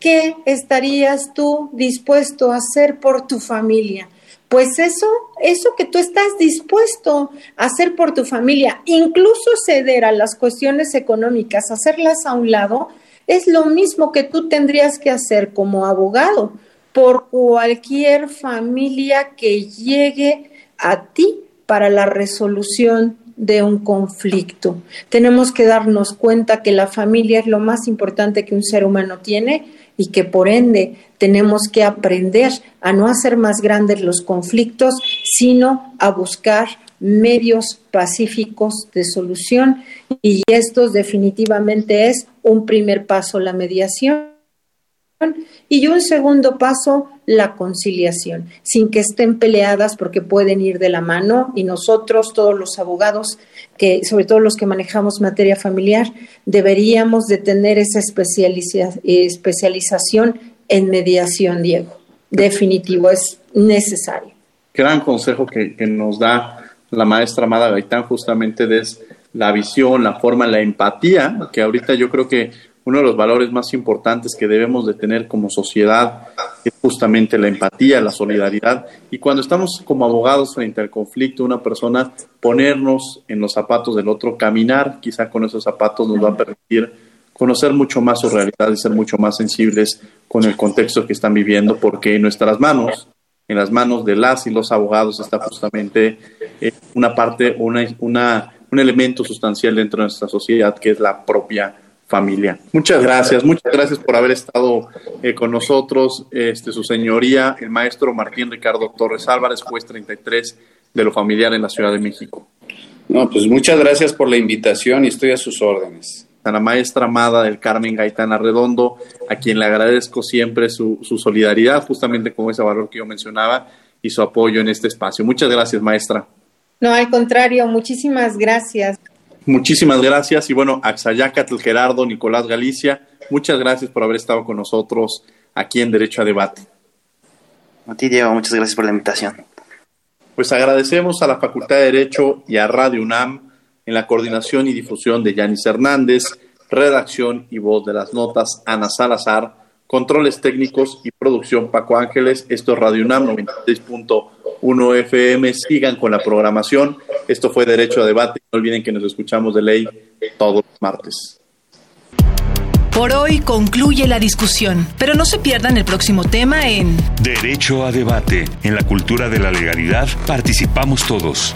¿Qué estarías tú dispuesto a hacer por tu familia? Pues eso, eso que tú estás dispuesto a hacer por tu familia, incluso ceder a las cuestiones económicas, hacerlas a un lado, es lo mismo que tú tendrías que hacer como abogado por cualquier familia que llegue a ti para la resolución de un conflicto. Tenemos que darnos cuenta que la familia es lo más importante que un ser humano tiene y que por ende tenemos que aprender a no hacer más grandes los conflictos, sino a buscar medios pacíficos de solución. Y esto definitivamente es un primer paso la mediación y un segundo paso la conciliación, sin que estén peleadas porque pueden ir de la mano y nosotros, todos los abogados, que sobre todo los que manejamos materia familiar, deberíamos de tener esa especialización en mediación, Diego. Definitivo, es necesario. Gran consejo que, nos da la maestra Amada Gaitán justamente de la visión, la forma, la empatía, que ahorita yo creo que uno de los valores más importantes que debemos de tener como sociedad justamente la empatía, la solidaridad. Y cuando estamos como abogados frente al conflicto, una persona ponernos en los zapatos del otro, caminar quizá con esos zapatos nos va a permitir conocer mucho más su realidad y ser mucho más sensibles con el contexto que están viviendo, porque en nuestras manos en las manos de las y los abogados está justamente eh, una parte, una, un elemento sustancial dentro de nuestra sociedad que es la propia familia. Muchas gracias, muchas gracias por haber estado eh, con nosotros, este, su señoría, el maestro Martín Ricardo Torres Álvarez, juez 33 de lo familiar en la Ciudad de México. No, pues muchas gracias por la invitación y estoy a sus órdenes a la maestra amada del Carmen Gaitana Redondo, a quien le agradezco siempre su, su solidaridad, justamente con ese valor que yo mencionaba, y su apoyo en este espacio. Muchas gracias, maestra. No, al contrario, muchísimas gracias. Muchísimas gracias. Y bueno, Axayacatl Gerardo, Nicolás Galicia, muchas gracias por haber estado con nosotros aquí en Derecho a Debate. A ti, Diego, muchas gracias por la invitación. Pues agradecemos a la Facultad de Derecho y a Radio UNAM en la coordinación y difusión de Yanis Hernández, redacción y voz de las notas Ana Salazar, controles técnicos y producción Paco Ángeles. Esto es Radio UNAM 96.1 FM. Sigan con la programación. Esto fue Derecho a Debate. No olviden que nos escuchamos de ley todos los martes. Por hoy concluye la discusión, pero no se pierdan el próximo tema en Derecho a Debate. En la cultura de la legalidad participamos todos.